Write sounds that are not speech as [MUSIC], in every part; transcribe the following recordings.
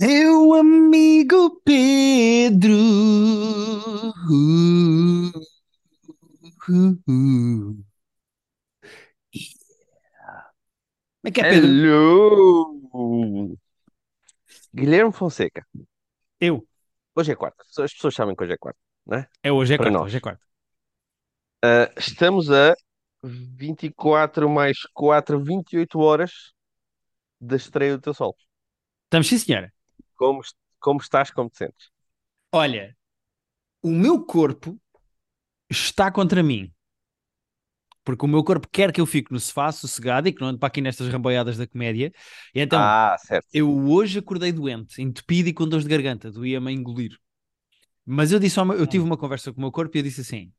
Meu amigo Pedro. Como é que é, Pedro? Hello! Guilherme Fonseca. Eu. Hoje é quarta. As pessoas sabem que hoje é quarta, não é? É hoje, é Para quarta, nós. hoje é quarta. Ah, estamos a 24 mais 4, 28 horas da estreia do teu sol. Estamos sim, senhora. Como, como estás, como te sentes? Olha, o meu corpo está contra mim. Porque o meu corpo quer que eu fique no sofá sossegado e que não ande para aqui nestas ramboiadas da comédia. E então, ah, certo. eu hoje acordei doente, entupido e com dores de garganta, doía-me a engolir. Mas eu disse meu- eu tive uma conversa com o meu corpo e eu disse assim: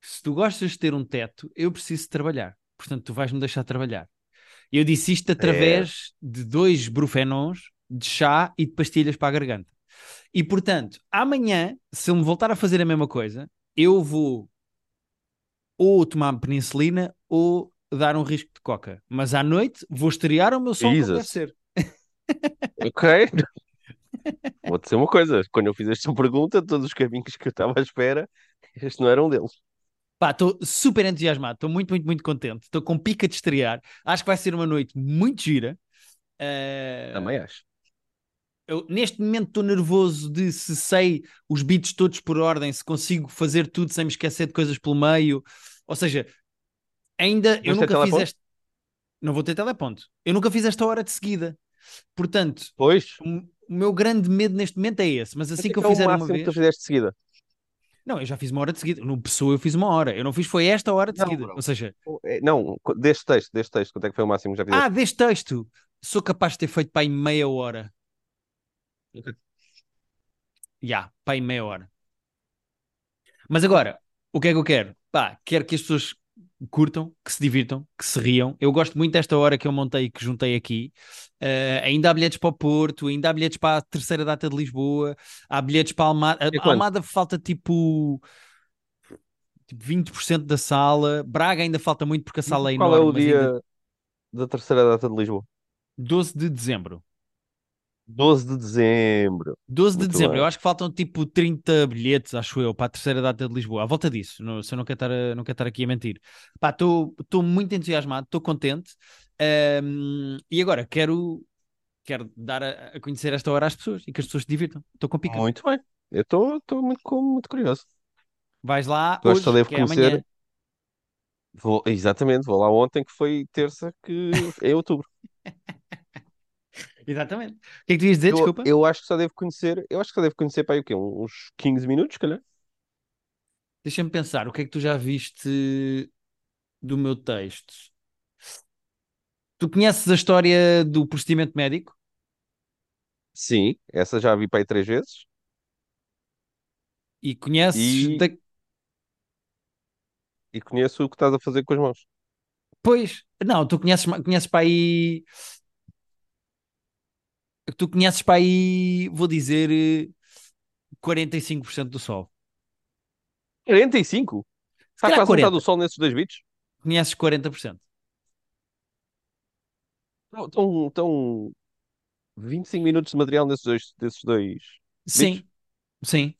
se tu gostas de ter um teto, eu preciso trabalhar. Portanto, tu vais-me deixar trabalhar. Eu disse isto através de dois brufenons de chá e de pastilhas para a garganta. E portanto, amanhã, se ele me voltar a fazer a mesma coisa, eu vou ou tomar penicilina ou dar um risco de coca. Mas à noite vou estrear o meu som como deve ser. Ok. [LAUGHS] Vou dizer uma coisa. Quando eu fiz esta pergunta, todos os caminhos que eu estava à espera, este não era um deles. Pá, estou super entusiasmado, estou muito, muito, muito contente. Estou com pica de estrear. Acho que vai ser uma noite muito gira. Eh, Também acho. Eu, neste momento estou nervoso de se sei os beats todos por ordem, se consigo fazer tudo sem me esquecer de coisas pelo meio. Ou seja, ainda eu Vais ter nunca fiz teleponto? esta. Não vou ter teleponto. Eu nunca fiz esta hora de seguida. Portanto, Pois. o, meu grande medo neste momento é esse. Mas assim que eu Qual é fizer uma máximo que tu vez. fizeste de seguida? Não, eu já fiz uma hora de seguida. No Pessoa eu fiz uma hora. Eu não fiz foi esta hora de Não, seguida. bro. Ou seja, É, Não, deste texto, deste texto, quanto é que foi o máximo que já fizeste? ah, deste texto, sou capaz de ter feito para aí meia hora. Já, para aí meia hora. Mas agora, o que é que eu quero? Pá, quero que as pessoas curtam, que se divirtam, que se riam. Eu gosto muito desta hora que eu montei, que juntei aqui. Eh, ainda há bilhetes para o Porto, ainda há bilhetes para a terceira data de Lisboa, há bilhetes para a Almada. E A? Almada falta tipo, tipo 20% da sala. Braga ainda falta muito porque a sala é Qual é enorme, o dia ainda da terceira data de Lisboa? 12 de dezembro. 12 de dezembro. 12 de Muito dezembro, bem. eu acho que faltam tipo 30 bilhetes, acho eu, para a terceira data de Lisboa. À volta disso, não, se eu não quero estar, a- não quero estar aqui a mentir. Pá, estou muito entusiasmado, estou contente. Ahm, e agora quero, quero dar a, a conhecer esta hora às pessoas e que as pessoas se divirtam. Estou com pica. Muito bem. Eu estou muito, muito curioso. Vais lá Eu acho que hoje, devo é conhecer. amanhã. Vou, exatamente, vou lá ontem, que foi terça, que é outubro. [LAUGHS] Exatamente. O que é que tu ias dizer? Eu, Desculpa. eu acho que só devo conhecer. Eu acho que só devo conhecer para aí o quê? Uns 15 minutos, calhar. Deixa-me pensar, o que é que tu já viste do meu texto? Tu conheces a história do procedimento médico? Sim, essa já a vi para aí três vezes. E conheces E, da... e conheço o que estás a fazer com as mãos. Pois, não, tu conheces, conheces para aí. Tu conheces para aí, vou dizer, eh, 45% do sol. 45? Se Está quase metade 40. do sol nesses dois vídeos? Conheces 40%. Estão, estão, estão 25 minutos de material nesses dois, desses dois? Sim, sim.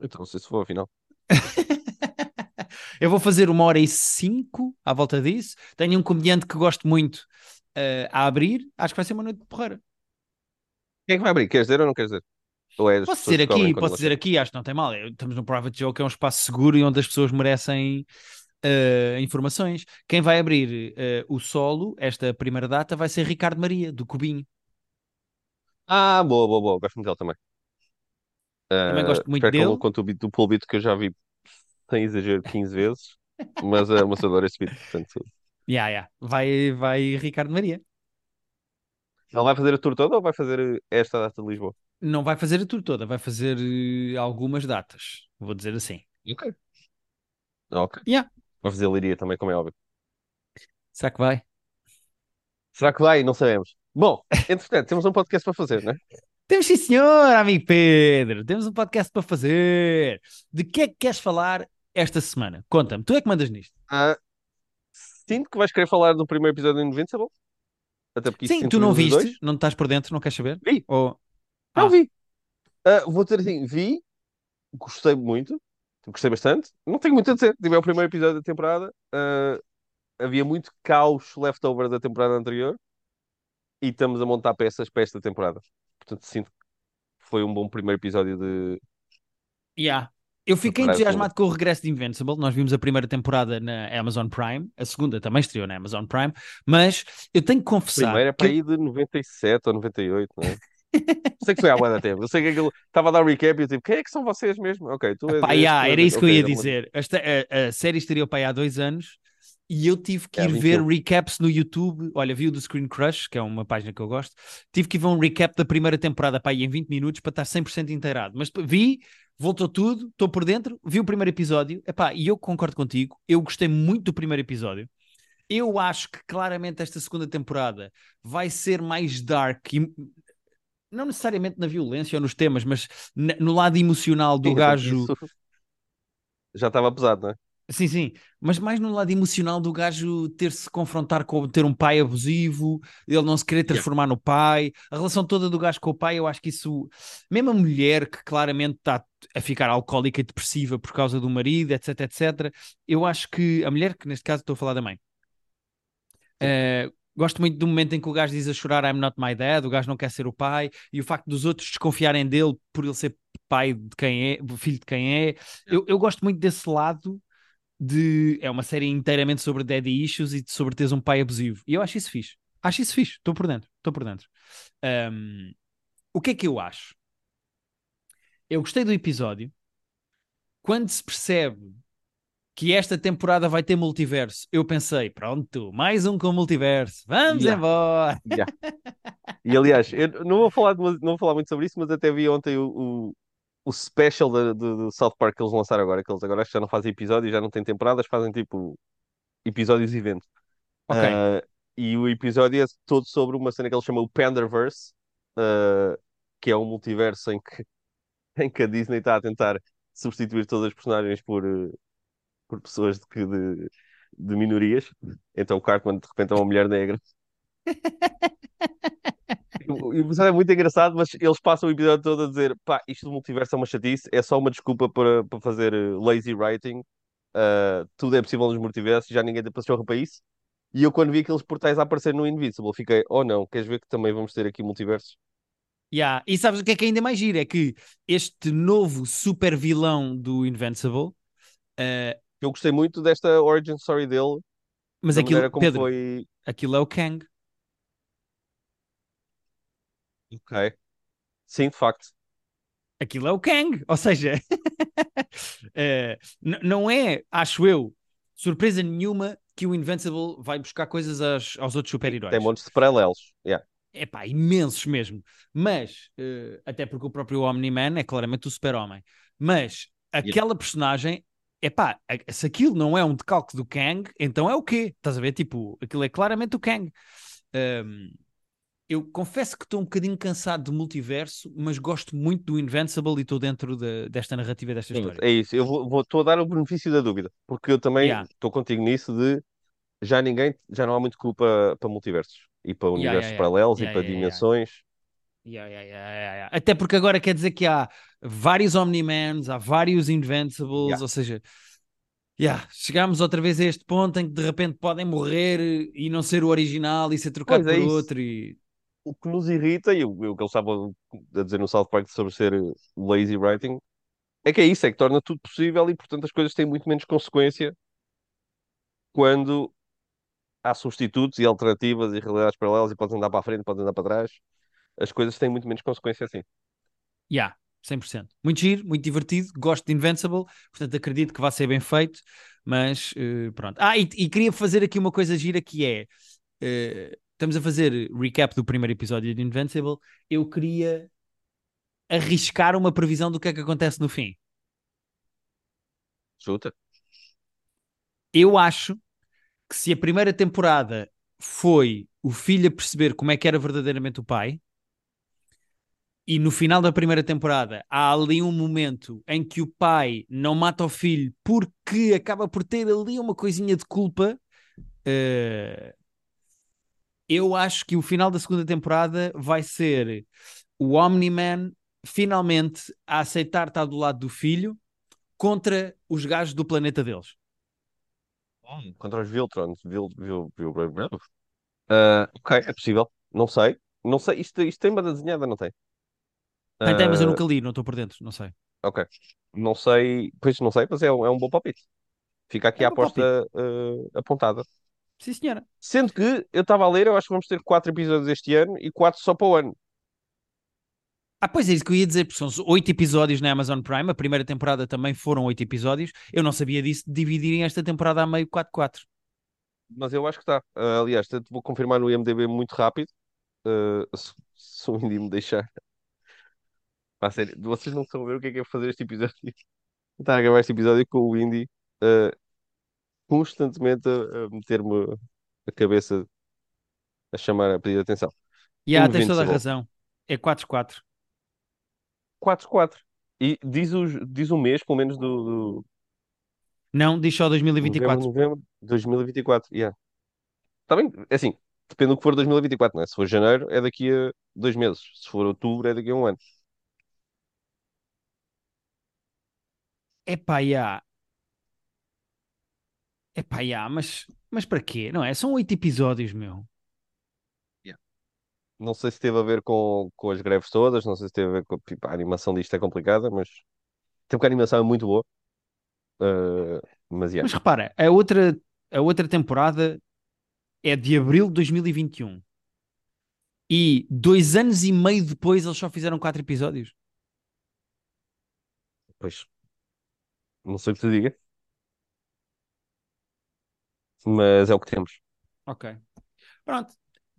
Então, não sei se for afinal. [LAUGHS] Eu vou fazer uma hora e cinco à volta disso. Tenho um comediante que gosto muito eh, a abrir. Acho que vai ser uma noite de porreira. Quem é que vai abrir? Queres dizer ou não queres dizer? Ou é Posso dizer aqui, posso dizer aqui, acho que não tem mal. Estamos no Private Joke, é um espaço seguro e onde as pessoas merecem eh, informações. Quem vai abrir eh, o solo, esta primeira data, vai ser Ricardo Maria, do Cubinho. Ah, boa, boa, boa. Gosto muito dele também. Também Ah, gosto muito dele. conte o beat do Paul Beat que eu já vi sem exagero 15 vezes. Mas é uma adoro esse beat, portanto. Yeah, yeah. Vai, vai Ricardo Maria. Ele vai fazer a tour toda ou vai fazer esta data de Lisboa? Não vai fazer a tour toda, vai fazer eh, algumas datas. Vou dizer assim. Ok. Ok. Yeah. Vai fazer Liria também, como é óbvio. Será que vai? Será que vai? Não sabemos. Bom, [LAUGHS] entretanto, temos um podcast para fazer, não é? Temos sim, senhor, amigo Pedro. Temos um podcast para fazer. De que é que queres falar esta semana? Conta-me, tu é que mandas nisto. Ah, sinto que vais querer falar do primeiro episódio do Invincible. Até porque Sim, tu não os dois. viste, não estás por dentro, não queres saber? Vi. Ou... Não Ah. vi. Ah, vou dizer assim, vi, gostei muito, gostei bastante. Não tenho muito a dizer. Tive o primeiro episódio da temporada. ah, havia muito caos leftover da temporada anterior e estamos a montar peças para esta temporada. Portanto, sinto que foi um bom primeiro episódio de. Yeah. Eu fiquei a entusiasmado com o regresso de Invincible. Nós vimos a primeira temporada na Amazon Prime, a segunda também estreou na Amazon Prime, mas eu tenho que confessar. Primeiro é para que- aí de 97 ou 98, não é? [LAUGHS] sei que foi há da tempo. Eu sei que aquilo estava a dar recap e eu tipo, quem é que são vocês mesmo? Ok, tu és. Pá, yeah, era isso que eu ia dizer. Esta, a, a série estreou para aí há dois anos e eu tive que É, ir 21. ver recaps no YouTube. Olha, vi o do Screen Crush, que é uma página que eu gosto. Tive que ir ver um recap da primeira temporada para aí em 20 minutos para estar 100% inteirado. Mas vi, voltou tudo, estou por dentro, vi o primeiro episódio. Epá, e eu concordo contigo, eu gostei muito do primeiro episódio. Eu acho que claramente esta segunda temporada vai ser mais dark e não necessariamente na violência ou nos temas, mas no lado emocional do Sim, gajo. isso [LAUGHS] Já estava pesado, não é? Sim, sim, mas mais no lado emocional do gajo ter-se confrontar com ter um pai abusivo, ele não se querer transformar no pai, a relação toda do gajo com o pai, eu acho que isso, mesmo a mulher que claramente está a ficar alcoólica e depressiva por causa do marido, etc, etc, eu acho que a mulher, que neste caso estou a falar da mãe, eh, gosto muito do momento em que o gajo diz a chorar I'm not my dad, o gajo não quer ser o pai, e o facto dos outros desconfiarem dele por ele ser pai de quem é, filho de quem é, eu, eu gosto muito desse lado de. É uma série inteiramente sobre daddy issues e sobre teres um pai abusivo. E eu acho isso fixe. Acho isso fixe. Estou por dentro. Estou por dentro. Ahm, o que é que eu acho? Eu gostei do episódio. Quando se percebe que esta temporada vai ter multiverso, eu pensei, pronto, mais um com multiverso. Vamos Yeah. embora. Yeah. [LAUGHS] E aliás, eu não vou falar, de- não vou falar muito sobre isso, mas até vi ontem o, o, o special do, do South Park que eles lançaram agora, que eles agora acho que já não fazem episódios, já não têm temporadas, fazem tipo episódios e eventos. Ok. Ah, e o episódio é todo sobre uma cena que eles chamam o Panderverse, ah, que é um multiverso em que, [LAUGHS] em que a Disney está a tentar substituir todas as personagens por, eh, por pessoas de, que- de, de minorias. Então o Cartman de repente é uma mulher negra. [LAUGHS] O episódio é muito engraçado, mas eles passam o episódio todo a dizer: pá, isto do multiverso é uma chatice, é só uma desculpa para, para fazer eh, lazy writing. Ah, tudo é possível nos multiversos, já ninguém tem paciência para isso. E eu, quando vi aqueles portais a aparecer no Invincible, fiquei: oh não, queres ver que também vamos ter aqui multiversos? Yeah. E sabes o que é que é ainda mais giro? É que este novo super vilão do Invincible, eh, Eu gostei muito desta origin story dele, mas aquilo, Pedro, foi. aquilo é o Kang. Ok. Sim, de facto. aquilo é o Kang, ou seja, [LAUGHS] n- não é, acho eu, surpresa nenhuma que o Invincible vai buscar coisas aos, aos outros super-heróis. Tem montes de paralelos. Yeah. É pá, imensos mesmo. Mas, eh, até porque o próprio Omni-Man é claramente o super-homem. Mas aquela personagem, é pá, se aquilo não é um decalque do Kang, então é o quê? Estás a ver? Tipo, aquilo é claramente o Kang. Ahm, eu confesso que estou um bocadinho cansado do multiverso, mas gosto muito do Invincible e estou dentro de- desta narrativa, desta Sim, história. é isso. Eu vou, vou- estou a dar o benefício da dúvida, porque eu também Yeah. estou contigo nisso de já ninguém, já não há muito culpa para multiversos e para Yeah, universos yeah, yeah. paralelos Yeah, e para yeah, yeah. dimensões. Yeah, yeah, yeah, yeah, yeah. Até porque agora quer dizer que há vários Omni-Mans, há vários Invincibles, Yeah. ou seja, yeah, chegámos outra vez a este ponto em que de repente podem morrer e não ser o original e ser trocado Pois é por isso. outro. E... O que nos irrita, e o, o que eles estavam a dizer no South Park sobre ser eh, lazy writing, é que é isso, é que torna tudo possível e, portanto, as coisas têm muito menos consequência quando há substitutos e alternativas e realidades paralelas e podes andar para a frente, podes andar para trás. As coisas têm muito menos consequência assim. Yeah, 100%. Muito giro, muito divertido, gosto de Invincible, portanto acredito que vai ser bem feito, mas eh, pronto. Ah, e, e queria fazer aqui uma coisa gira que é, eh, estamos a fazer recap do primeiro episódio de Invincible, eu queria arriscar uma previsão do que é que acontece no fim. Chuta. Eu acho que se a primeira temporada foi o filho a perceber como é que era verdadeiramente o pai, e no final da primeira temporada há ali um momento em que o pai não mata o filho porque acaba por ter ali uma coisinha de culpa. eh, eu acho que o final da segunda temporada vai ser o Omni-Man finalmente a aceitar estar do lado do filho contra os gajos do planeta deles. Contra os Viltrons. Vil, Vil, Vil, Vil, Uh, ok, é possível. Não sei. Não sei. Isto, isto tem banda desenhada, não tem? Tem, tem, mas eu Uh, nunca li, não estou por dentro, não sei. ok. Não sei. Pois não sei, mas é um, é um bom palpite. Fica aqui É a um aposta uh, apontada. Sim, senhora. Sendo que eu estava a ler, eu acho que vamos ter quatro episódios este ano e quatro só para o ano. Ah, pois é isso que eu ia dizer, porque são oito episódios na Amazon Prime, a primeira temporada também foram oito episódios. Eu não sabia disso, de dividirem esta temporada a meio 4-4. Mas eu acho que está. Uh, aliás, te- vou confirmar no IMDb muito rápido. Uh, se, se o Indy me deixar. Pá, sério, vocês não estão a ver o que é que é fazer este episódio. Estar [LAUGHS] a gravar este episódio com o Indy uh, constantemente a, a meter-me a cabeça a chamar, a pedir atenção. E ah, tens toda a razão. É 4-4. 4-4. E diz, os, diz o mês, pelo menos, do, do Não, diz só novembro, 2024. novembro, 2024. Yeah. Está bem, é assim, depende do que for 2024, não é? Se for janeiro, é daqui a dois meses. Se for outubro, é daqui a um ano. Epá, já. Epá, já, mas, mas para quê? Não é? São oito episódios, meu. Não sei se teve a ver com, com as greves todas, não sei se teve a ver com tipo, a animação disto é complicada, mas tem que a animação é muito boa. Uh, mas yeah. Mas repara, a outra, a outra temporada é de abril de 2021. E dois anos e meio depois eles só fizeram quatro episódios. Pois, não sei o que te diga, mas é o que temos. Ok. Pronto.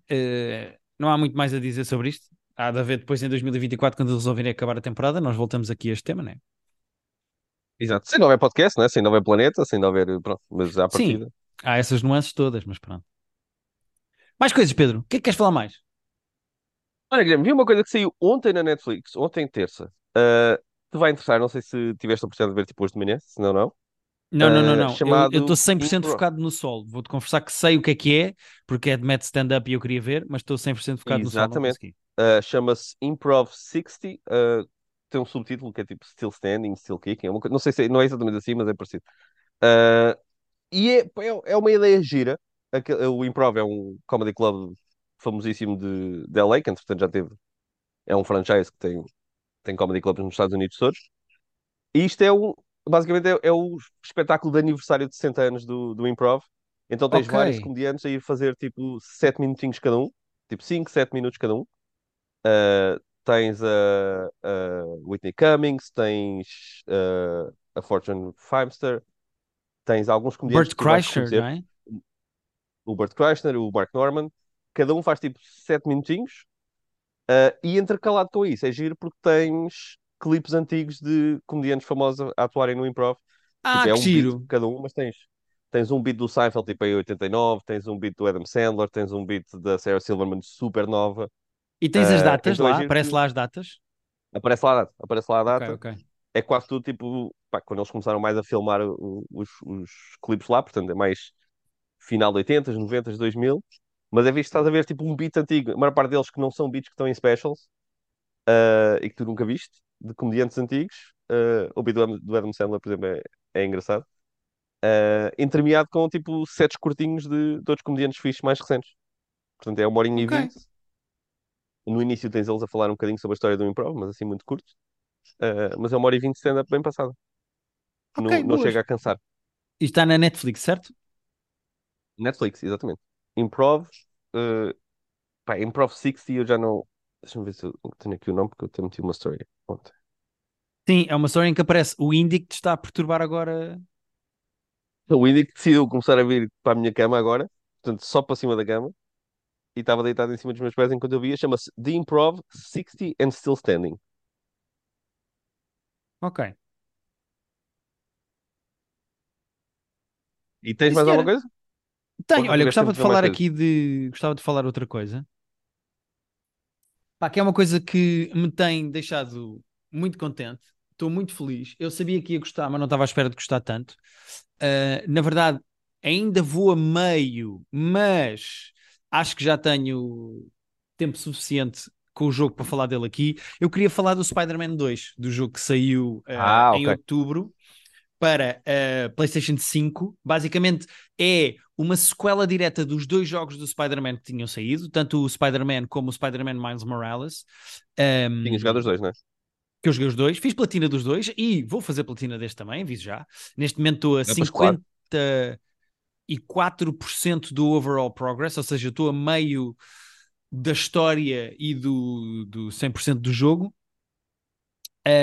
Eh, não há muito mais a dizer sobre isto. Há de haver depois em 2024, quando resolverem acabar a temporada, nós voltamos aqui a este tema, né? Exato. Sem não houver podcast, né? sem não houver planeta, sem não houver. Pronto, mas Sim, partida. há essas nuances todas, mas pronto. Mais coisas, Pedro. O que é que queres falar mais? Olha, Guilherme, vi uma coisa que saiu ontem na Netflix, ontem terça. Uh, te vai interessar, não sei se tiveste a oportunidade de ver tipo hoje de manhã, se não, não. Não, não, não, Uh, não. Eu chamado estou 100% Impro- focado no solo. Vou-te confessar que sei o que é que é, porque é de Met Stand-Up e eu queria ver, mas estou 100% focado no solo, Exatamente. Uh, chama-se Improv 60. uh, tem um subtítulo que é tipo Still Standing, Still Kicking. É não sei se é- não é exatamente assim, mas é parecido. Uh, e é, é, é uma ideia gira. O Improv é um comedy club famosíssimo de, de LA, que entretanto já teve. É um franchise que tem, tem comedy clubs nos Estados Unidos todos. E isto é um. Basicamente é, é o espetáculo de aniversário de 60 anos do, do Improv. Então tens Ok. vários comediantes a ir fazer tipo 7 minutinhos cada um. Tipo 5, 7 minutos cada um. Uh, tens a, a Whitney Cummings, tens uh, a Fortune Feimster, tens alguns comediantes Bert Kreischer, não é? o Bert Kreischer, o Mark Norman, cada um faz tipo 7 minutinhos, uh, e intercalado com isso, é giro porque tens clipes antigos de comediantes famosos a atuarem no improv. Ah, Tipo, é um beat giro. cada um, mas tens, tens um beat do Seinfeld tipo em 89, tens um beat do Adam Sandler, tens um beat da Sarah Silverman super nova. E tens as Uh, datas então é lá? Aparece lá as datas? Aparece lá a data, aparece lá a data. ok. É quase tudo tipo, pá, quando eles começaram mais a filmar os, os clipes lá, portanto é mais final de 80, 90, 2000. Mas é visto, estás a ver tipo um beat antigo, a maior parte deles que não são beats que estão em specials uh, e que tu nunca viste, de comediantes antigos. Uh, o beat do, Adam- do Adam Sandler, por exemplo, é, é engraçado. Uh, entremeado com tipo sets curtinhos de, de outros comediantes fixos mais recentes. Portanto é uma horinha Ok. e vinte. No início tens eles a falar um bocadinho sobre a história do improv, mas assim muito curto. Uh, mas é uma hora e vinte de stand-up bem passada. Ok, Não, não chega a cansar. E está na Netflix, certo? Netflix, exatamente. Improv, uh, pá, Improv 60 eu já não. Deixa-me ver se eu tenho aqui o nome, porque eu até meti uma story ontem. Sim, é uma história em que aparece o Indy que te está a perturbar agora. O Indy que decidiu começar a vir para a minha cama agora, portanto, só para cima da cama, e estava deitado em cima dos meus pés enquanto eu via. Chama-se The Improv 60 and Still Standing. Ok. E tens Sim, mais alguma senhora. coisa? Tenho, Ou olha, gostava de falar aqui de. Gostava de falar outra coisa. Pá, que é uma coisa que me tem deixado muito contente. Estou muito feliz. Eu sabia que ia gostar, mas não estava à espera de gostar tanto. Uh, na verdade, ainda vou a meio, mas acho que já tenho tempo suficiente com o jogo para falar dele aqui. Eu queria falar do Spider-Man 2, do jogo que saiu uh, Ah, em ok. outubro para a PlayStation 5. Basicamente é uma sequela direta dos dois jogos do Spider-Man que tinham saído, tanto o Spider-Man como o Spider-Man Miles Morales. Um, Tinha jogado os dois, não é? que eu joguei os dois, fiz platina dos dois e vou fazer platina deste também, aviso já. Neste momento estou a É, pois, claro. 54% do overall progress, ou seja, estou a meio da história e do, do 100% do jogo.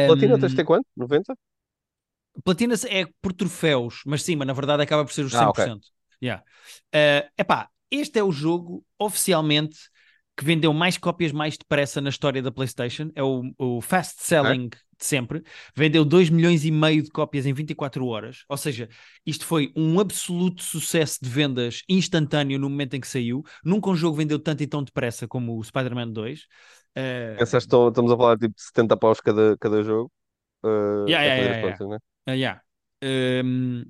Platina Um, tens de ter quanto? 90? Platina é por troféus, mas sim, mas na verdade acaba por ser os 100%. Ah, ok. Yeah. Uh, epá, este é o jogo oficialmente que vendeu mais cópias mais depressa na história da PlayStation. É o, o fast selling de sempre. Vendeu 2 milhões e meio de cópias em 24 horas. Ou seja, isto foi um absoluto sucesso de vendas instantâneo no momento em que saiu. Nunca um jogo vendeu tanto e tão depressa como o Spider-Man 2. Uh, Pensaste, estamos a falar de tipo 70 paus cada, cada jogo uh, Yeah, a yeah, yeah, contas, né? Ah, yeah. Um,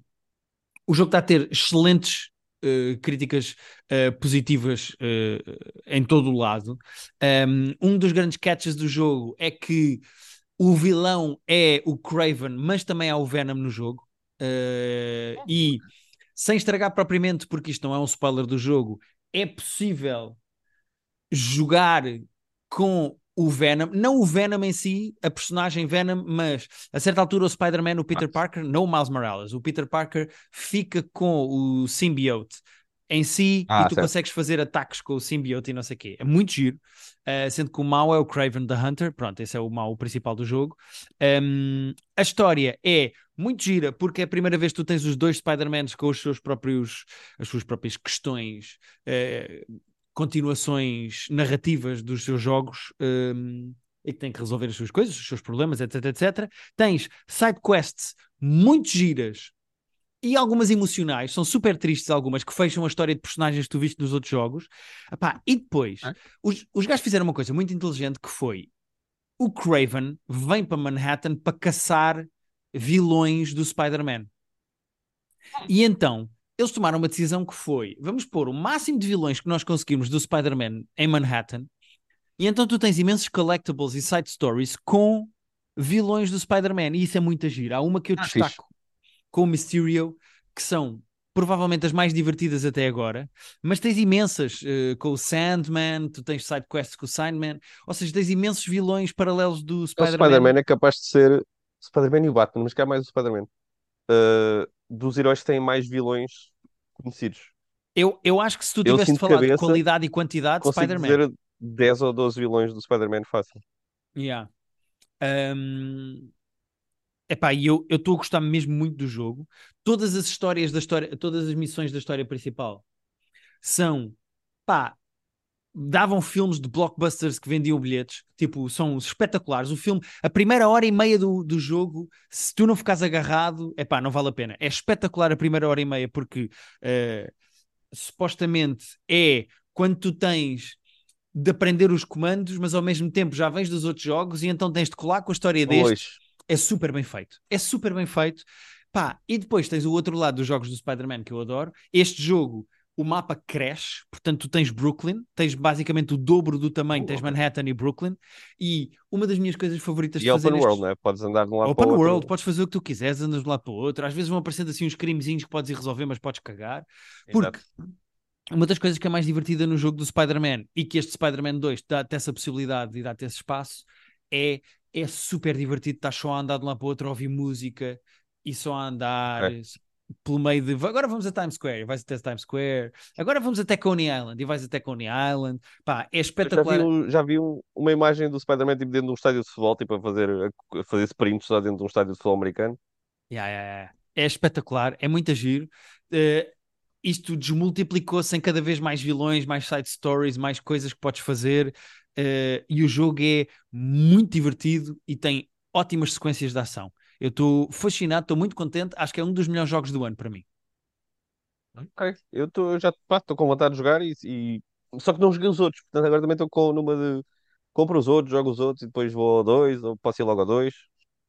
o jogo está a ter excelentes uh, críticas uh, positivas uh, em todo o lado. Um, um dos grandes catches do jogo é que o vilão é o Craven, mas também há o Venom no jogo. E sem estragar propriamente, porque isto não é um spoiler do jogo, é possível jogar com o Venom, não o Venom em si, a personagem Venom, mas a certa altura o Spider-Man, o Peter. Parker, não o Miles Morales, o Peter Parker fica com o symbiote em si Ah, e tu certo. consegues fazer ataques com o symbiote e não sei o quê. É muito giro, uh, sendo que o mau é o Craven the Hunter, pronto, esse é o mau principal do jogo. Um, a história é muito gira porque é a primeira vez que tu tens os dois Spider-Mans com os seus próprios, as suas próprias questões, uh, continuações narrativas dos seus jogos um, e que têm que resolver as suas coisas, os seus problemas, etc, etc. Tens side quests muito giras e algumas emocionais, são super tristes algumas, que fecham a história de personagens que tu viste nos outros jogos. Epá, e depois, É. os, os gajos fizeram uma coisa muito inteligente que foi o Craven vem para Manhattan para caçar vilões do Spider-Man. E então, eles tomaram uma decisão que foi: vamos pôr o máximo de vilões que nós conseguimos do Spider-Man em Manhattan, e então tu tens imensos collectibles e side stories com vilões do Spider-Man, e isso é muito giro. Há uma que eu Ah, destaco com o Mysterio, que são provavelmente as mais divertidas até agora, mas tens imensas uh, com o Sandman, tu tens side quests com o Sandman, ou seja, tens imensos vilões paralelos do O Spider-Man. Spider-Man é capaz de ser Spider-Man e o Batman, mas que há mais o Spider-Man. Uh, dos heróis que têm mais vilões conhecidos. Eu, eu acho que se tu Eu tivesse de falar de cabeça, qualidade e quantidade, Spider-Man. dizer 10 ou 12 vilões do Spider-Man fácil. Yeah. Um... Epá, e eu estou a gostar mesmo muito do jogo. Todas as histórias da história, todas as missões da história principal são, pá, davam filmes de blockbusters que vendiam bilhetes, tipo, são espetaculares. O filme, a primeira hora e meia do, do jogo, se tu não ficares agarrado, epá, não vale a pena. É espetacular a primeira hora e meia, porque uh, supostamente é quando tu tens de aprender os comandos, mas ao mesmo tempo já vens dos outros jogos e então tens de colar com a história deste. Pois. É super bem feito. É super bem feito. Pá, e depois tens o outro lado dos jogos do Spider-Man que eu adoro. Este jogo, o mapa cresce, portanto tu tens Brooklyn, tens basicamente o dobro do tamanho, tens. Manhattan e Brooklyn. E uma das minhas coisas favoritas E de fazer open nestes- world, né? Podes andar de um lado Open para o outro. world, podes fazer o que tu quiseres, andas de um lado para o outro. Às vezes vão aparecendo assim uns crimezinhos que podes ir resolver, mas podes cagar. Porque uma das coisas que é mais divertida no jogo do Spider-Man e que este Spider-Man 2 dá-te essa possibilidade e dá-te esse espaço é, é super divertido. Estás só a andar de um lado para o outro, a ouvir música e só a andar É. pelo meio de. Agora vamos a Times Square, e vais até Times Square. Agora vamos até Coney Island e vais até Coney Island. Pá, é Eu já espetacular. vi, já vi um- uma imagem do Spider-Man tipo, dentro de um estádio de futebol, tipo a fazer, a fazer sprints lá dentro de um estádio de futebol americano. Yeah, yeah, yeah. É espetacular, é muito giro. Eh, isto desmultiplicou-se em cada vez mais vilões, mais side stories, mais coisas que podes fazer. eh, e o jogo é muito divertido e tem ótimas sequências de ação. Eu estou fascinado, estou muito contente. Acho que é um dos melhores jogos do ano para mim. Ok. Eu tô, já estou com vontade de jogar e, e- Só que não joguei os outros, portanto agora também estou com numa de. Compro os outros, jogo os outros e depois vou ao dois, ou posso ir logo ao dois.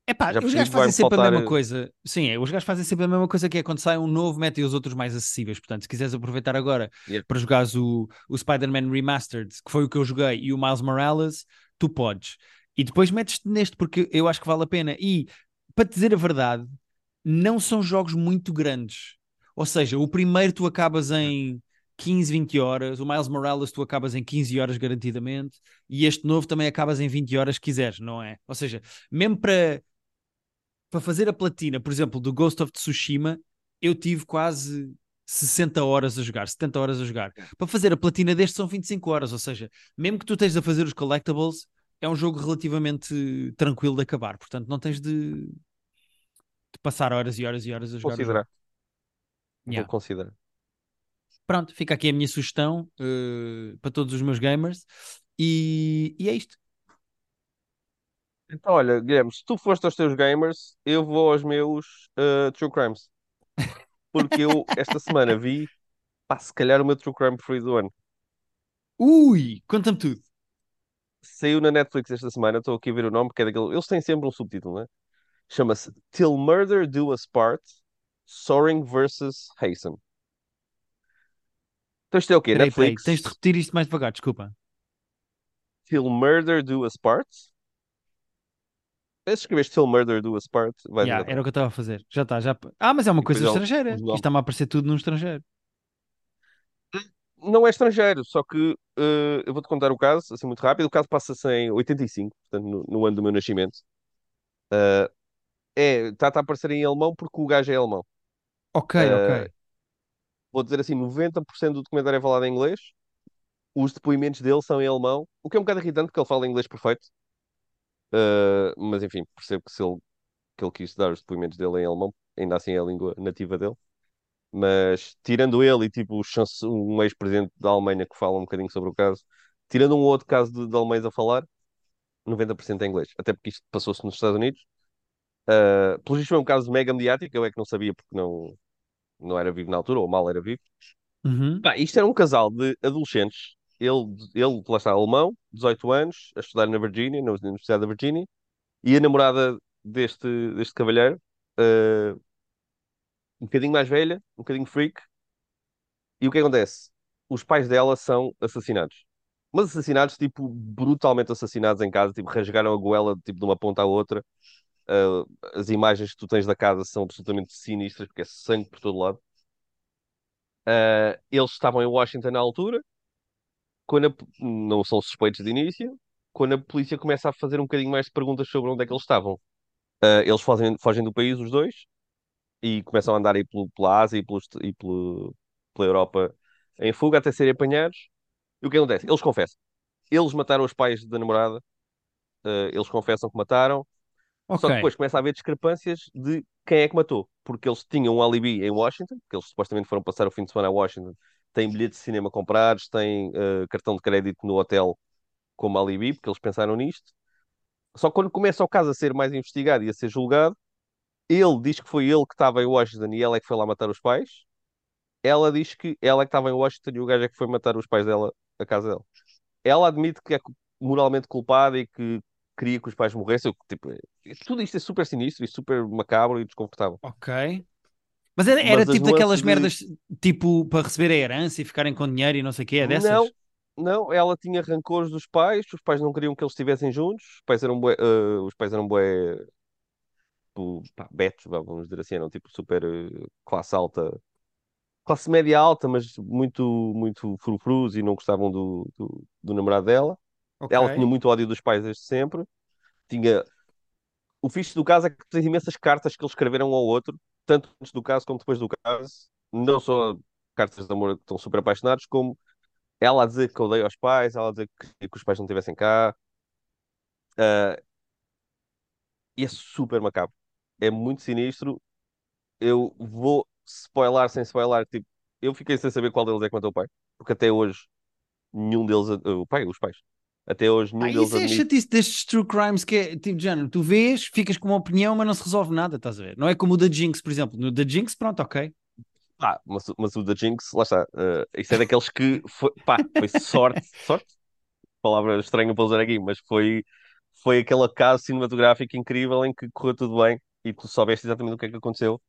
É pá, os gajos fazem sempre a faltar- mesma coisa. Sim, é, os gajos fazem sempre a mesma coisa que é quando sai um novo, metem os outros mais acessíveis. Portanto, se quiseres aproveitar agora Yeah. para jogares o, o Spider-Man Remastered, que foi o que eu joguei, e o Miles Morales, tu podes. E depois metes-te neste, porque eu acho que vale a pena. E, para te dizer a verdade, não são jogos muito grandes. Ou seja, o primeiro tu acabas em 15, 20 horas, o Miles Morales tu acabas em 15 horas garantidamente, e este novo também acabas em 20 horas se quiseres, não é? Ou seja, mesmo para para fazer a platina, por exemplo, do Ghost of Tsushima, eu tive quase 60 horas a jogar, 70 horas a jogar. Para fazer a platina deste são 25 horas, ou seja, mesmo que tu estejas a fazer os collectibles, é um jogo relativamente tranquilo de acabar, portanto não tens de, de passar horas e horas e horas a jogar. Considerar. jogo. Vou Yeah. considerar. Pronto, fica aqui a minha sugestão eh, para todos os meus gamers e, e é isto. Então, olha, Guilherme, se tu foste aos teus gamers, eu vou aos meus uh, True Crimes. Porque eu, esta semana, vi, pá, se calhar o meu True Crime preferido do ano. Ui, conta-me tudo. Saiu na Netflix esta semana, estou aqui a ver o nome, porque é daquele... Eles têm sempre um subtítulo, né? Chama-se Till Murder Do Us Part, Soaring vs. Hasten. Então isto é o quê? Peraí, peraí, Netflix. tens de repetir isto mais devagar, desculpa. Till Murder Do Us Part. Se escreves Till Murder Do Us Part, vai Yeah, era o que eu estava a fazer. Já está, já. Ah, mas é uma E coisa o- estrangeira. Isto está-me a aparecer tudo num estrangeiro. Não é estrangeiro, só que eh, eu vou-te contar o caso, assim muito rápido. O caso passa-se em 85, portanto, no, no ano do meu nascimento. Eh, é, está a aparecer em alemão porque o gajo é alemão. Ok, Eh, ok. Vou dizer assim, 90% do documentário é falado em inglês. Os depoimentos dele são em alemão, o que é um bocado irritante porque ele fala inglês perfeito. Eh, mas enfim, percebo que se ele, que ele quis dar os depoimentos dele em alemão, ainda assim é a língua nativa dele. Mas tirando ele e tipo o chance- um ex-presidente da Alemanha que fala um bocadinho sobre o caso, tirando um outro caso de, de alemães a falar, 90% é inglês. Até porque isto passou-se nos Estados Unidos. Uh, pelo visto foi um caso mega mediático, eu é que não sabia porque não, não era vivo na altura, ou mal era vivo. Uhum. Pá, isto era um casal de adolescentes. Ele, ele, lá está, alemão, 18 anos, a estudar na Virgínia, na Universidade da Virgínia, e a namorada deste, deste cavalheiro, uh, um bocadinho mais velha, um bocadinho freak. E o que acontece? Os pais dela são assassinados. Mas assassinados, tipo, brutalmente assassinados em casa, tipo, rasgaram a goela, tipo, de uma ponta à outra. Uh, as imagens que tu tens da casa são absolutamente sinistras, porque é sangue por todo lado. Uh, eles estavam em Washington na altura, quando a- não são suspeitos de início, quando a polícia começa a fazer um bocadinho mais de perguntas sobre onde é que eles estavam. Uh, eles fogem, fogem do país, os dois, e começam a andar aí pelo, pela Ásia e, pelos, e pelo, pela Europa em fuga até serem apanhados. E o que acontece? Eles confessam. Eles mataram os pais da namorada, eles confessam que mataram, Ok. Só que depois começa a haver discrepâncias de quem é que matou. Porque eles tinham um alibi em Washington, que eles supostamente foram passar o fim de semana a Washington, têm bilhetes de cinema comprados, têm eh, cartão de crédito no hotel como alibi, porque eles pensaram nisto. Só que quando começa o caso a ser mais investigado e a ser julgado, ele diz que foi ele que estava em Washington e ela é que foi lá matar os pais. Ela diz que ela é que estava em Washington e o gajo é que foi matar os pais dela, a casa dela. Ela admite que é moralmente culpada e que queria que os pais morressem. Tipo, tudo isto é super sinistro e super macabro e desconfortável. Ok. Mas era, era Mas as tipo daquelas nuances merdas, tipo, para receber a herança e ficarem com dinheiro e não sei o quê, é dessas? Não, não, ela tinha rancores dos pais, os pais não queriam que eles estivessem juntos, os pais eram bué, eh, os pais eram bué, tipo, pá, betos, vamos dizer assim, eram tipo super eh, classe alta, classe média alta, mas muito, muito frufrus e não gostavam do, do, do namorado dela. Ok. Ela tinha muito ódio dos pais desde sempre. Tinha... O fixe do caso é que tens imensas cartas que eles escreveram um ao outro, tanto antes do caso como depois do caso. Não só cartas de amor que estão super apaixonados, como ela a dizer que odeia os pais, ela a dizer que, que os pais não estivessem cá. Ah, e é super macabro. É muito sinistro. Eu vou spoiler sem spoiler. Tipo, eu fiquei sem saber qual deles é que matou o pai. Porque até hoje nenhum deles. O pai, os pais. Até hoje nenhum Ah, deles isso é admite. chatice destes true crimes que é tipo de género, tu vês, ficas com uma opinião, mas não se resolve nada, estás a ver? Não é como o da Jinx, por exemplo. No da Jinx, pronto, ok. Ah, mas, mas o da Jinx, lá está. ah, isso é daqueles que foi, pá, foi sorte. [LAUGHS] Sorte? Palavra estranha para usar aqui, mas foi, foi aquele caso cinematográfico incrível em que correu tudo bem e tu soubeste exatamente o que é que aconteceu.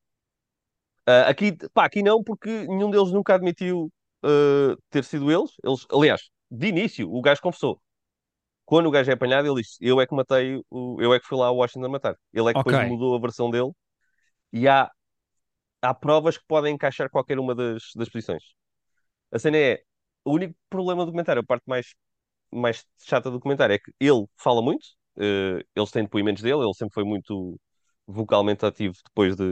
Ah, aqui, pá, aqui não, porque nenhum deles nunca admitiu ah, ter sido eles. eles. Aliás, de início, o gajo confessou. Quando o gajo é apanhado, ele disse: Eu é que matei, o... eu é que fui lá a Washington matar. Ele é que Ok. depois mudou a versão dele e há, há provas que podem encaixar qualquer uma das, das posições. A cena é: o único problema do documentário, a parte mais, mais chata do documentário, é que ele fala muito, eh, eles têm depoimentos dele, ele sempre foi muito vocalmente ativo depois de,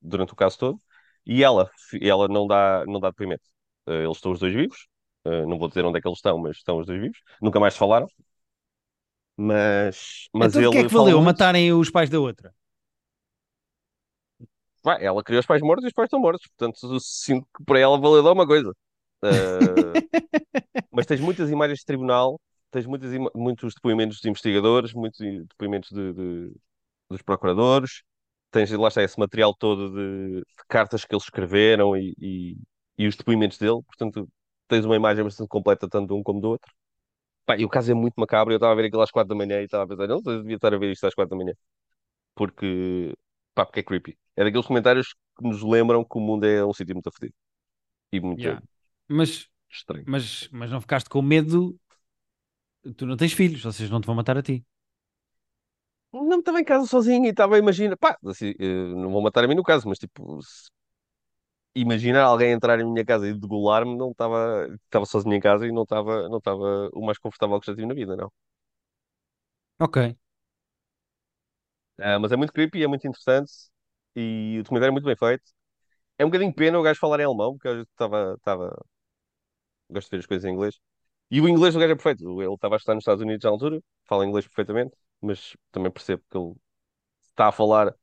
durante o caso todo, e ela, ela não dá, não dá depoimento. Eh, eles estão os dois vivos, eh, não vou dizer onde é que eles estão, mas estão os dois vivos, nunca mais falaram. Mas, mas então, o que é ele que valeu matarem os pais da outra? Pá, ela criou os pais mortos e os pais estão mortos, portanto sinto que para ela valeu dar uma coisa. Eh, [LAUGHS] mas tens muitas imagens de tribunal, tens muitas, muitos depoimentos de investigadores, muitos depoimentos de, de- dos procuradores, tens lá está esse material todo de, de cartas que eles escreveram e, e, e os depoimentos dele, portanto tens uma imagem bastante completa tanto de um como do outro. Pá, e o caso é muito macabro, eu estava a ver aquilo às quatro da manhã e estava a pensar, não, eu devia estar a ver isto às quatro da manhã, porque, pá, porque é creepy. É daqueles comentários que nos lembram que o mundo é um sítio muito fedido e muito Yeah. Mas, estranho. mas, mas não ficaste com medo? Tu não tens filhos, vocês não te vão matar a ti. Não, estava em casa sozinho e estava a imaginar, pá, assim, eh, não vou matar a mim no caso, mas tipo, se imaginar alguém entrar em minha casa e degolar-me, não estava, estava sozinho em casa e não estava, não estava o mais confortável que já tive na vida, não. Ok. Ah, mas é muito creepy, é muito interessante e o documentário é muito bem feito. É um bocadinho pena o gajo falar em alemão, porque eu estava, estava, gosto de ver as coisas em inglês. E o inglês do gajo é perfeito. Ele estava a estar nos Estados Unidos na altura, fala inglês perfeitamente, mas também percebo que ele está a falar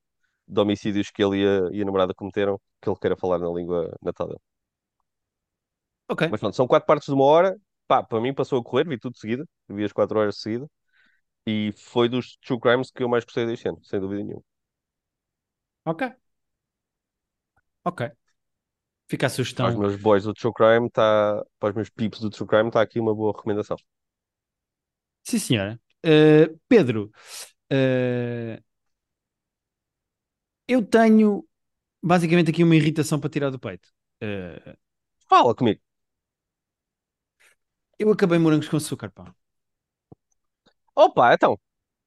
de homicídios que ele e a, e a namorada cometeram, que ele queira falar na língua natal dele. Ok. Mas pronto, são quatro partes de uma hora. Pá, para mim passou a correr, vi tudo de seguida, vi as quatro horas de seguida. E foi dos True Crimes que eu mais gostei deste ano, sem dúvida nenhuma. Ok. Ok. Fica a Para os sugestão. meus boys do True Crime, tá... para os meus peeps do True Crime, está aqui uma boa recomendação. Sim, senhora. Uh, Pedro, uh, eu tenho basicamente aqui uma irritação para tirar do peito. Uh, Fala comigo. eu acabei morangos com açúcar, pá. Opa, então,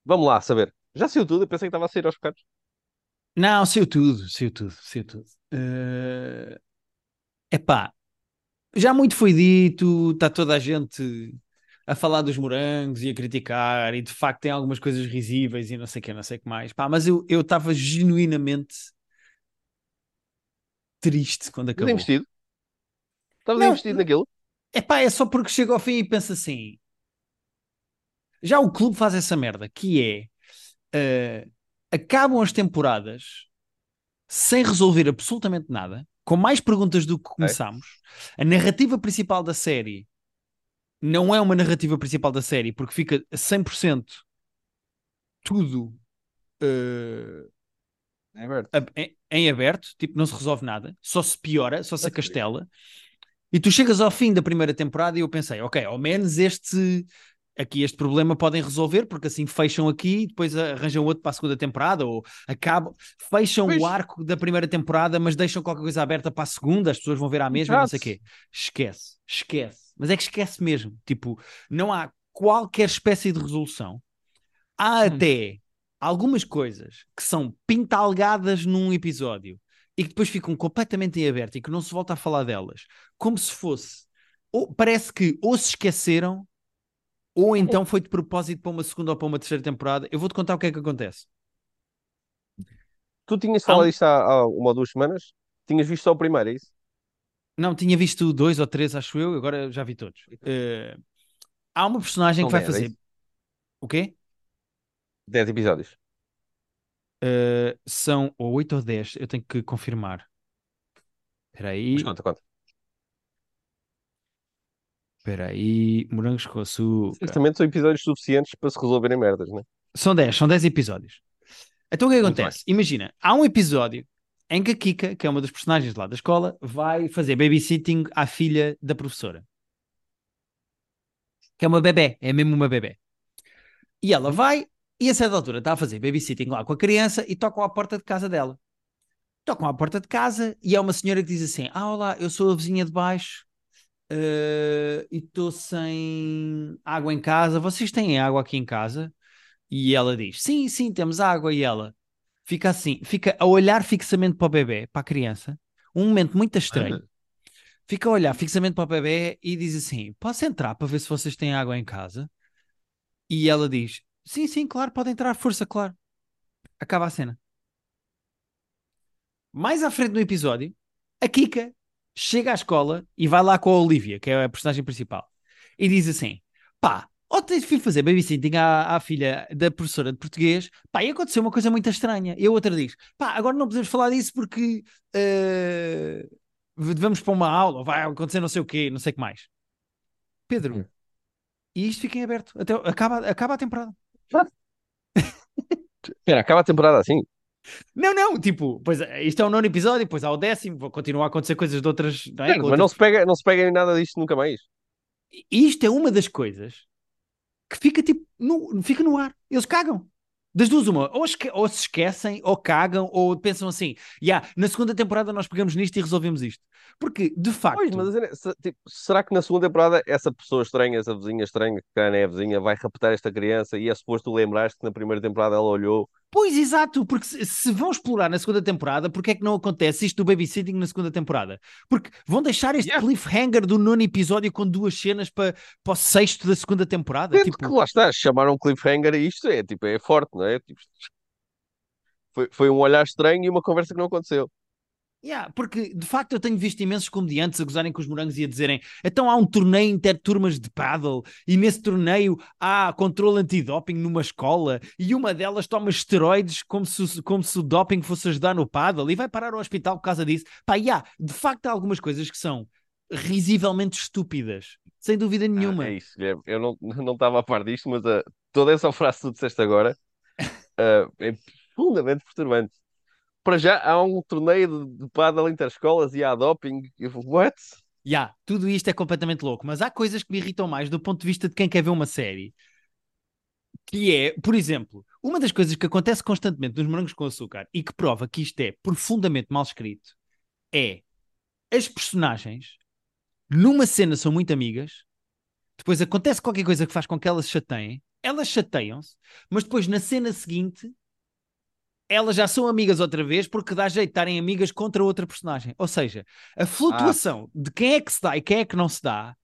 vamos lá saber. Já saiu tudo, eu pensei que estava a sair aos bocados. Não, saiu tudo, saiu tudo, saiu tudo. Uh, epá, já muito foi dito, está toda a gente a falar dos morangos e a criticar, e de facto tem algumas coisas risíveis e não sei o que, não sei o que mais. Pá, mas eu estava genuinamente triste quando Estás acabou. investido? Estavas Não, investido naquilo? Epá, é só porque chega ao fim e pensa assim. Já o clube faz essa merda, que é uh, acabam as temporadas sem resolver absolutamente nada, com mais perguntas do que começámos. A narrativa principal da série não é uma narrativa principal da série, porque fica 100% tudo uh, É aberto. em, em aberto, tipo, não se resolve nada, só se piora, só se acastela. E tu chegas ao fim da primeira temporada e eu pensei, ok, ao menos este aqui este problema podem resolver, porque assim fecham aqui e depois arranjam outro para a segunda temporada, ou acabam, fecham Pois. o arco da primeira temporada, mas deixam qualquer coisa aberta para a segunda, as pessoas vão ver à mesma, e não sei o quê. Esquece, esquece. Mas é que esquece mesmo. Tipo, não há qualquer espécie de resolução. Há Hum. até algumas coisas que são pintalgadas num episódio e que depois ficam completamente em aberto e que não se volta a falar delas, como se fosse. Ou, parece que ou se esqueceram ou então foi de propósito para uma segunda ou para uma terceira temporada. Eu vou-te contar o que é que acontece. Tu tinhas falado um- isto há, há uma ou duas semanas? Tinhas visto só o primeiro, é isso? Não, tinha visto dois ou três, acho eu, agora já vi todos. Eh, há uma personagem São que vai é fazer. isso? O quê? Dez episódios. Eh, são ou 8 ou 10, eu tenho que confirmar. Espera aí, Mas conta, conta. espera aí, morangos com açúcar. Certamente são episódios suficientes para se resolverem merdas, né? São 10, são 10 episódios. Então o que é que acontece? Imagina, há um episódio em que a Kika, que é uma das personagens lá da escola, vai fazer babysitting à filha da professora. Que é uma bebé, é mesmo uma bebé. E ela vai, e a certa altura está a fazer babysitting lá com a criança e tocam à porta de casa dela. Tocam à porta de casa e é uma senhora que diz assim: Ah, olá, eu sou a vizinha de baixo uh, e estou sem água em casa. Vocês têm água aqui em casa? E ela diz: Sim, sim, temos água. E ela fica assim, fica a olhar fixamente para o bebê, para a criança, um momento muito estranho. Fica a olhar fixamente para o bebê e diz assim: Posso entrar para ver se vocês têm água em casa? E ela diz: Sim, sim, claro, pode entrar, força, claro. Acaba a cena. Mais à frente no episódio, a Kika chega à escola e vai lá com a Olivia, que é a personagem principal, e diz assim: pá, ontem fui fazer babysitting à, à filha da professora de português, pá, e aconteceu uma coisa muito estranha. E a outra diz: pá, agora não podemos falar disso porque uh, vamos para uma aula, vai acontecer não sei o quê, não sei o que mais. Pedro, hum. e isto fica em aberto, até, acaba, acaba a temporada. [LAUGHS] Espera, acaba a temporada assim? Não, não, tipo, pois isto é o nono episódio, depois há o décimo, continuar a acontecer coisas de outras. Não é? mas não se, pega, não se pega em nada disto nunca mais. E isto é uma das coisas que fica tipo, no, fica no ar. Eles cagam. Das duas, uma, ou, ou, se esquecem, ou cagam, ou pensam assim: yeah, na segunda temporada nós pegamos nisto e resolvemos isto. Porque, de facto. Pois, mas tipo, será que na segunda temporada essa pessoa estranha, essa vizinha estranha, que é a vizinha, vai raptar esta criança e é suposto lembrar que na primeira temporada ela olhou Pois, exato, porque se, vão explorar na segunda temporada, porque é que não acontece isto do babysitting na segunda temporada? Porque vão deixar este yeah. cliffhanger do nono episódio com duas cenas para, para o sexto da segunda temporada? Tipo... que lá está, chamaram cliffhanger e isto é, tipo, é forte, não é? Tipo, foi, foi um olhar estranho e uma conversa que não aconteceu. Yeah, porque de facto eu tenho visto imensos comediantes a gozarem com os morangos e a dizerem então há um torneio interturmas de paddle e nesse torneio há controle antidoping numa escola e uma delas toma esteroides como se, como se o doping fosse ajudar no paddle e vai parar ao hospital por causa disso. Pá, yeah, de facto há algumas coisas que são risivelmente estúpidas, sem dúvida ah, nenhuma. Ah, é isso, Guilherme. Eu não, [LAUGHS] não estava a par disto, mas uh, toda essa frase que tu disseste agora uh, [LAUGHS] é profundamente perturbante para já há um torneio de, de paddle interescolas e há doping. What? Já, yeah, tudo isto é completamente louco, mas há coisas que me irritam mais do ponto de vista de quem quer ver uma série. Que é, por exemplo, uma das coisas que acontece constantemente nos morangos com açúcar e que prova que isto é profundamente mal escrito é as personagens numa cena são muito amigas, depois acontece qualquer coisa que faz com que elas chateiem, elas chateiam-se, mas depois na cena seguinte elas já são amigas outra vez porque dá jeito de estarem amigas contra outra personagem. Ou seja, a flutuação ah. de quem é que se dá e quem é que não se dá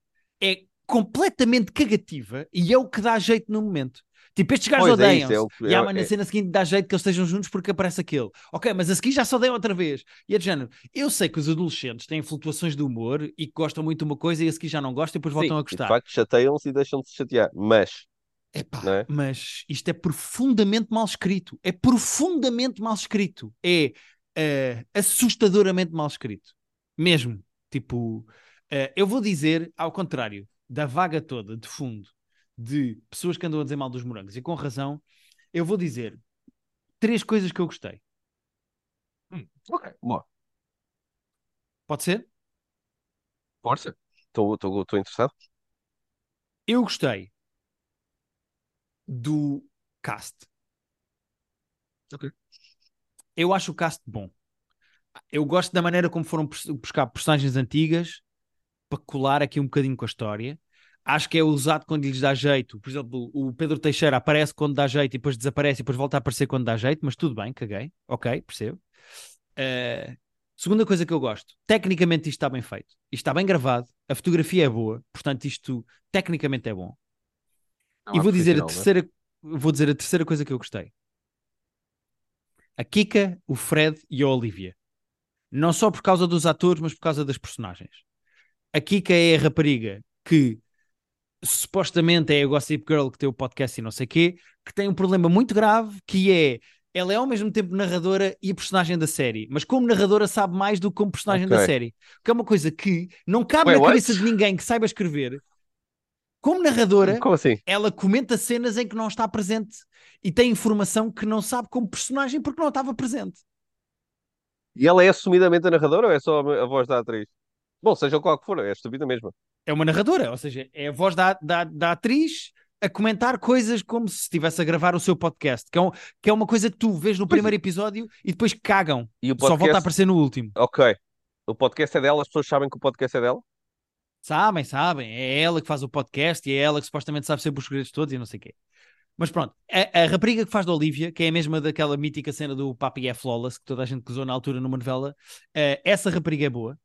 é completamente cagativa e é o que dá jeito no momento. Tipo, estes gajos odeiam-se. É, é e há, é, na cena seguinte dá jeito que eles estejam juntos porque aparece aquele. Ok, mas a seguir já só odeiam outra vez. E é de género. Eu sei que os adolescentes têm flutuações de humor e que gostam muito de uma coisa e a seguir já não gostam e depois Sim, voltam a gostar. De facto, chateiam-se e deixam de se chatear. Mas Epá, é? mas isto é profundamente mal escrito. É profundamente mal escrito. É uh, assustadoramente mal escrito. Mesmo. Tipo, uh, eu vou dizer, ao contrário, da vaga toda de fundo de pessoas que andam a dizer mal dos morangos, e com razão, eu vou dizer três coisas que eu gostei. Hum, ok, boa. Pode ser? Força. Estou interessado. Eu gostei do cast. Ok. Eu acho o cast bom. Eu gosto da maneira como foram buscar personagens antigas para colar aqui um bocadinho com a história. Acho que é usado quando lhes dá jeito. Por exemplo, o Pedro Teixeira aparece quando dá jeito e depois desaparece e depois volta a aparecer quando dá jeito, mas tudo bem, caguei. Ok, percebo. Uh, segunda coisa que eu gosto, tecnicamente isto está bem feito. Isto está bem gravado, a fotografia é boa, portanto isto tecnicamente é bom. É e vou dizer, a né? terceira, vou dizer a terceira coisa que eu gostei. A Kika, o Fred e a Olivia. Não só por causa dos atores, mas por causa das personagens. A Kika é a rapariga que supostamente é a Gossip Girl que tem o podcast e não sei o quê, que tem um problema muito grave que é ela é ao mesmo tempo narradora e personagem da série, mas como narradora sabe mais do que como personagem okay. da série, que é uma coisa que não cabe Wait, na cabeça what? de ninguém que saiba escrever como narradora, como assim? ela comenta cenas em que não está presente e tem informação que não sabe como personagem porque não estava presente. E ela é assumidamente a narradora ou é só a voz da atriz? Bom, seja qual que for, é estúpida mesmo. É uma narradora, ou seja, é a voz da, da, da atriz a comentar coisas como se estivesse a gravar o seu podcast, que é, um, que é uma coisa que tu vês no Pois primeiro episódio e depois cagam. E o Só volta a podcast, aparecer no último. ok. O podcast é dela, as pessoas sabem que o podcast é dela? Sabem, sabem. É ela que faz o podcast e é ela que supostamente sabe sempre os segredos todos e não sei o quê. Mas pronto, a, a rapariga que faz da Olivia, que é a mesma daquela mítica cena do Papi é Flawless, que toda a gente usou na altura numa novela, eh, essa rapariga é boa.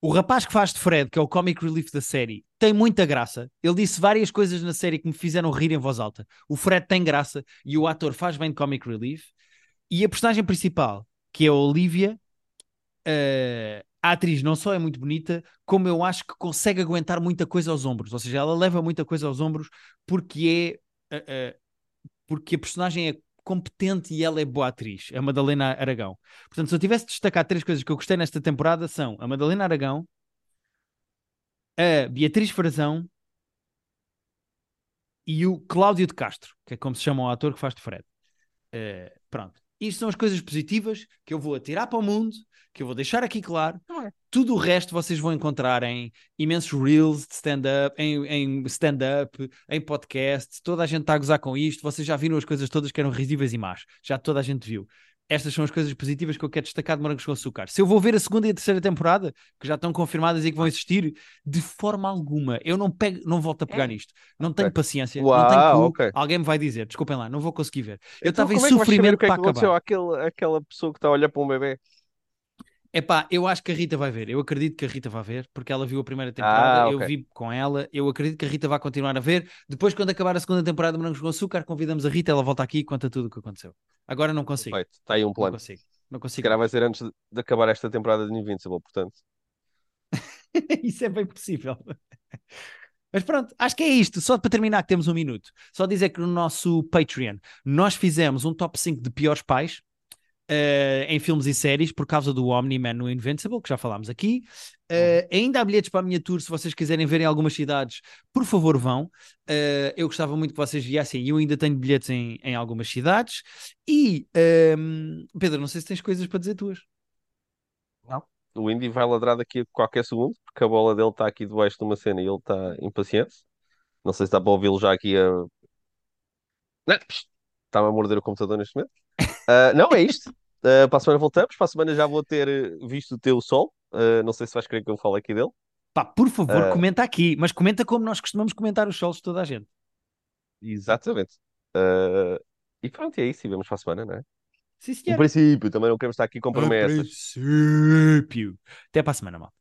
O rapaz que faz de Fred, que é o comic relief da série, tem muita graça. Ele disse várias coisas na série que me fizeram rir em voz alta. O Fred tem graça e o ator faz bem de comic relief. E a personagem principal, que é a Olivia, eh, a atriz não só é muito bonita, como eu acho que consegue aguentar muita coisa aos ombros. Ou seja, ela leva muita coisa aos ombros porque é. eh, eh, porque a personagem é competente e ela é boa atriz, a Madalena Aragão. Portanto, se eu tivesse de destacar três coisas que eu gostei nesta temporada são a Madalena Aragão, a Beatriz Frazão e o Cláudio de Castro, que é como se chama o ator que faz de Fred. Eh, pronto. Isto são as coisas positivas que eu vou atirar para o mundo, que eu vou deixar aqui claro. Não é. Tudo o resto vocês vão encontrar em imensos reels de stand-up, em, em stand-up, em podcast. Toda a gente está a gozar com isto. Vocês já viram as coisas todas que eram risíveis e más. Já toda a gente viu. Estas são as coisas positivas que eu quero destacar de Morangos com Açúcar. Se eu vou ver a segunda e a terceira temporada, que já estão confirmadas e que vão existir, de forma alguma, eu não, pego, não volto a pegar nisto. Não tenho Ok. paciência, não Uau, tenho cu. ok. Alguém me vai dizer, desculpem lá, não vou conseguir ver. Eu Então, estava em como é que sofrimento é que para aconteceu acabar. àquele, àquela pessoa que está a olhar para um bebê? Epá, eu acho que a Rita vai ver. Eu acredito que a Rita vai ver, porque ela viu a primeira temporada, Ah, eu ok. vi com ela, eu acredito que a Rita vai continuar a ver. Depois, quando acabar a segunda temporada de Morangos com Açúcar, convidamos a Rita, ela volta aqui e conta tudo o que aconteceu. Agora não consigo, Perfeito, está aí um não plano. consigo, não Se consigo. calhar vai ser antes de acabar esta temporada de Invincible, portanto. [LAUGHS] Isso é bem possível. [LAUGHS] Mas pronto, acho que é isto. Só para terminar, que temos um minuto. Só dizer que no nosso Patreon nós fizemos um top 5 de piores pais eh, em filmes e séries por causa do Omni-Man no Invincible, que já falámos aqui. Eh, ainda há bilhetes para a minha tour, se vocês quiserem ver em algumas cidades, por favor vão. Eh, eu gostava muito que vocês viessem e eu ainda tenho bilhetes em, em algumas cidades. E, ehm, Pedro, não sei se tens coisas para dizer tuas. O Indy vai ladrar daqui a qualquer segundo, porque a bola dele está aqui debaixo de uma cena e ele está impaciente. Não sei se está para ouvi-lo já aqui a. Não, Está-me a morder o computador neste momento. Ah, não, é isto. Ah, para a semana voltamos. Para a semana já vou ter eh, visto o teu sol. Ah, não sei se vais querer que eu fale aqui dele. Pá, por favor, comenta aqui, mas comenta como nós costumamos comentar os solos de toda a gente. Exatamente. E pronto, é isso. E vemos para a semana, não é? Sim, senhor. princípio, também não queremos estar aqui com promessas. princípio. Até para a semana, mal.